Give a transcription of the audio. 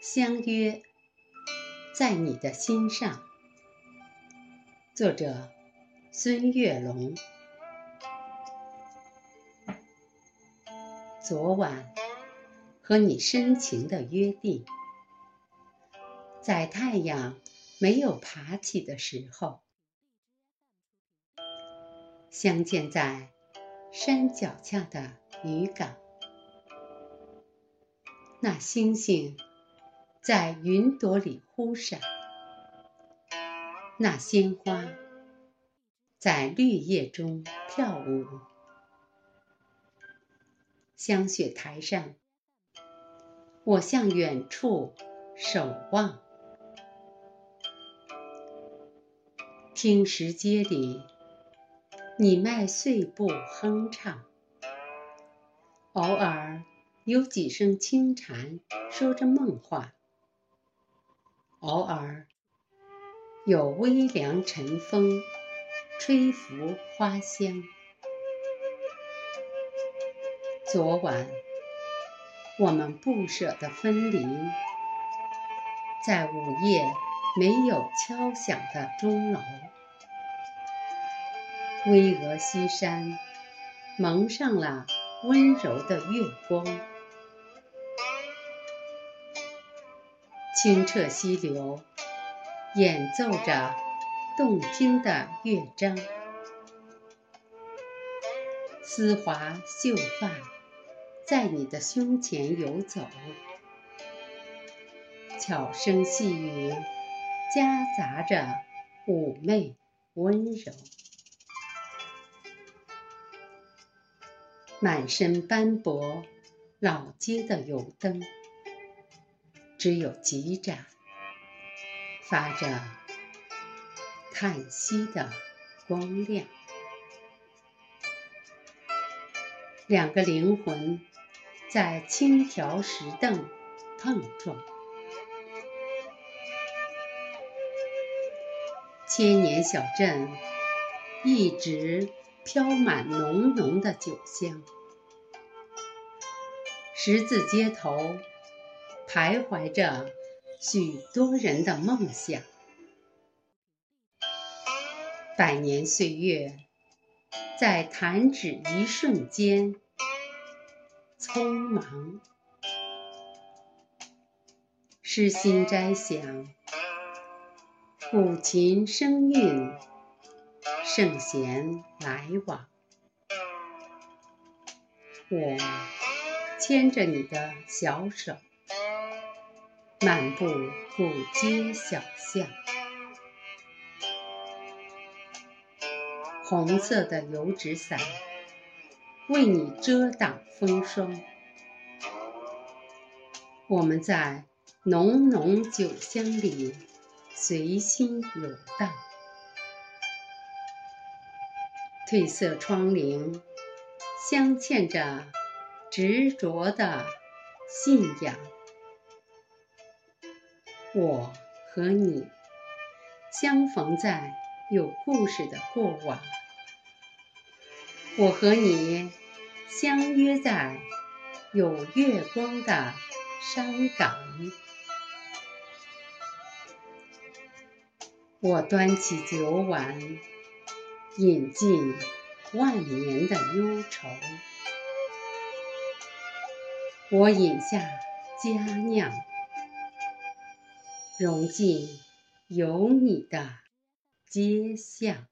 相约在你的心上。作者：孙月龙。昨晚和你深情的约定，在太阳没有爬起的时候，相见在山脚下的渔港。那星星在云朵里忽闪。那鲜花在绿叶中跳舞，香雪台上，我向远处守望。听石阶里，你迈碎步哼唱，偶尔有几声轻蝉说着梦话，偶尔。有微凉晨风，吹拂花香。昨晚，我们不舍得分离，在午夜没有敲响的钟楼，巍峨西山蒙上了温柔的月光，清澈溪流。演奏着动听的乐章，丝滑秀发在你的胸前游走，巧声细语夹杂着妩媚温柔，满身斑驳老街的油灯，只有几盏。发着叹息的光亮，两个灵魂在轻条石凳碰撞。千年小镇一直飘满浓浓的酒香，十字街头徘徊着。许多人的梦想，百年岁月在弹指一瞬间，匆忙。诗心斋想，古琴声韵，圣贤来往。我牵着你的小手。漫步古街小巷，红色的油纸伞为你遮挡风霜。我们在浓浓酒香里随心游荡，褪色窗棂镶嵌着执着的信仰。我和你相逢在有故事的过往，我和你相约在有月光的山岗。我端起酒碗，饮尽万年的忧愁。我饮下佳酿。融进有你的街巷。